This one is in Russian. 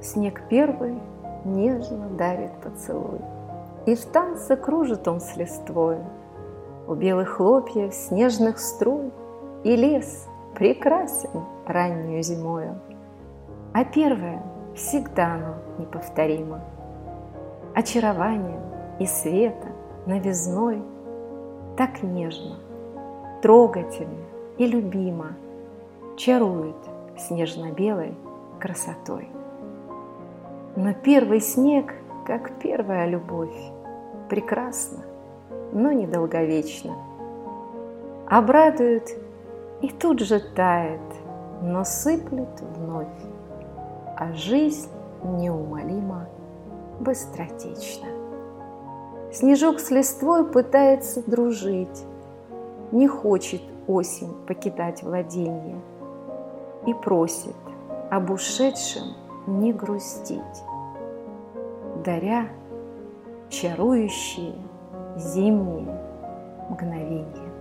Снег первый нежно дарит поцелуй, И в танце кружит он с листвою. У белых хлопьев снежных струй И лес прекрасен раннюю зимою. А первое всегда оно неповторимо. Очарованием и света новизной Так нежно, трогательно и любимо Чарует снежно-белой красотой. Но первый снег, как первая любовь, прекрасно, но недолговечно. Обрадует и тут же тает, но сыплет вновь, а жизнь неумолимо быстротечна. Снежок с листвой пытается дружить, не хочет осень покидать владение и просит об ушедшем не грустить, даря чарующие зимние мгновения.